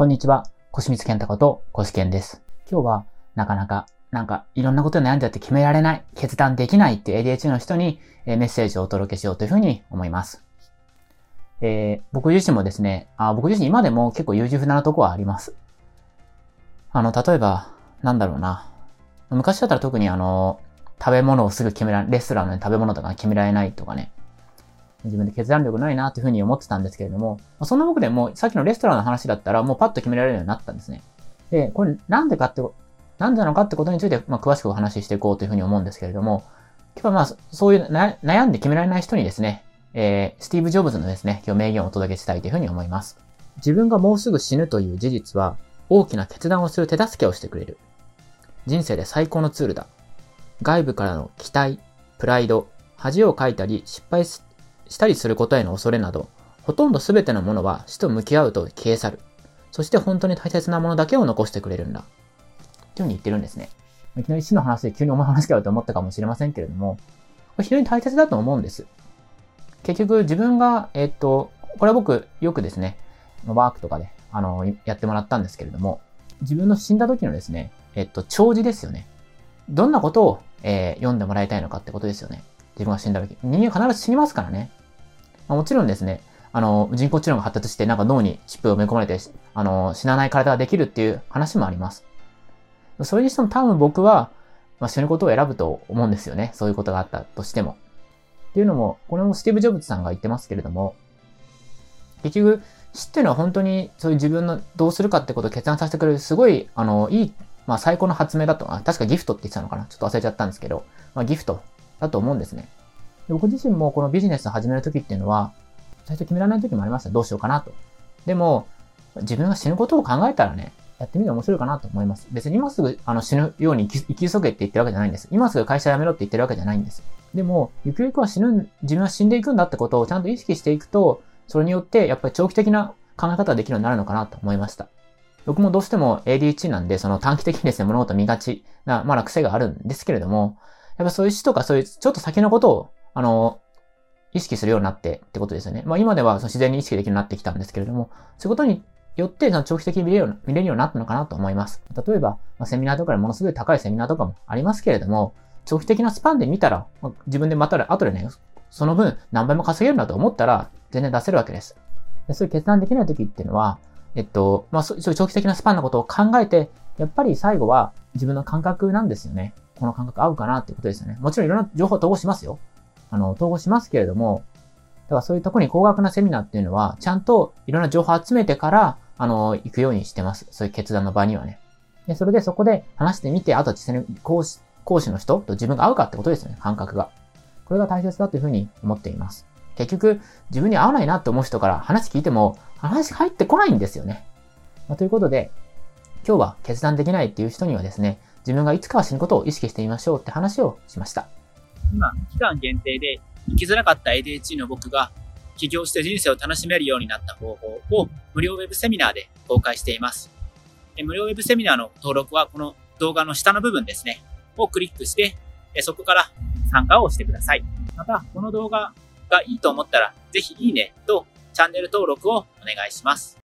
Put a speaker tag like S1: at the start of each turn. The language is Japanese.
S1: こんにちは。小清水健太こと小健です。今日はなかなか、なんかいろんなことに悩んじゃって決められない、決断できないっていう ADHD の人にメッセージをお届けしようというふうに思います。えー、僕自身もですねあ、僕自身今でも結構優柔不断なとこはあります。あの、例えば、なんだろうな。昔だったら特にあの、食べ物をすぐ決められ、レストランの食べ物とか決められないとかね。自分で決断力ないなというふうに思ってたんですけれども、まあそんな僕でもさっきのレストランの話だったらもうパッと決められるようになったんですね。で、これなんでかって、なんでなのかってことについて、まあ、詳しくお話ししていこうというふうに思うんですけれども、今日はまあ、そういう悩んで決められない人にですね、えー、スティーブ・ジョブズのですね、今日名言をお届けしたいというふうに思います。自分がもうすぐ死ぬという事実は、大きな決断をする手助けをしてくれる。人生で最高のツールだ。外部からの期待、プライド、恥をかいたり失敗ししたりすることへの恐れなど、ほとんど全てのものは死と向き合うと消え去る。そして本当に大切なものだけを残してくれるんだ。というふうに言ってるんですね。いきなり死の話で急に重い話かよと思ったかもしれませんけれども、これ非常に大切だと思うんです。結局自分が、えっと、これは僕よくですね、ワークとかで、あの、やってもらったんですけれども、自分の死んだ時のですね、えっと、長寿ですよね。どんなことを、えー、読んでもらいたいのかってことですよね。自分が死んだ時。人間必ず死にますからね。まあ、もちろんですね、あの、人工知能が発達して、なんか脳にチップを埋め込まれて、あの、死なない体ができるっていう話もあります。それにしても多分僕は、まあ、死ぬことを選ぶと思うんですよね。そういうことがあったとしても。っていうのも、これもスティーブ・ジョブズさんが言ってますけれども、結局、死っていうのは本当にそういう自分のどうするかってことを決断させてくれる、すごい、あの、いい、まあ最高の発明だと、あ確かギフトって言ってたのかな？ちょっと忘れちゃったんですけど、まあギフトだと思うんですね。僕自身もこのビジネスを始めるときっていうのは、最初決められないときもありました。どうしようかなと。でも、自分が死ぬことを考えたらね、やってみて面白いかなと思います。別に今すぐあの死ぬように生き急げって言ってるわけじゃないんです。今すぐ会社辞めろって言ってるわけじゃないんです。でも、ゆくゆくは死ぬ、自分は死んでいくんだってことをちゃんと意識していくと、それによってやっぱり長期的な考え方ができるようになるのかなと思いました。僕もどうしても ADHD なんで、その短期的にですね、物事見がちな、まだ癖があるんですけれども、やっぱそういう死とかそういうちょっと先のことをあの、意識するようになってってことですよね。まあ今ではその自然に意識できるようになってきたんですけれども、そういうことによってその長期的に見れるよう見れるようになったのかなと思います。例えば、まあ、セミナーとかでものすごい高いセミナーとかもありますけれども、長期的なスパンで見たら、まあ、自分でまた後でね、その分何倍も稼げるんだと思ったら全然出せるわけです。でそういう決断できない時っていうのは、えっと、まあそういう長期的なスパンのことを考えて、やっぱり最後は自分の感覚なんですよね。この感覚合うかなっていうことですよね。もちろんいろんな情報を統合しますよ。あの、統合しますけれども、だからそういうとこに高額なセミナーっていうのは、ちゃんといろんな情報を集めてから、あの、行くようにしてます。そういう決断の場にはね。で、それでそこで話してみて、あと実際に講師、講師の人と自分が合うかってことですよね、感覚が。これが大切だというふうに思っています。結局、自分に合わないなって思う人から話聞いても、話入ってこないんですよね。まあ、ということで、今日は決断できないっていう人にはですね、自分がいつかは死ぬことを意識してみましょうって話をしました。
S2: 今、期間限定で生きづらかった ADHD の僕が起業して人生を楽しめるようになった方法を無料ウェブセミナーで公開しています。無料ウェブセミナーの登録はこの動画の下の部分ですね、をクリックして、そこから参加をしてください。また、この動画がいいと思ったら、ぜひいいねとチャンネル登録をお願いします。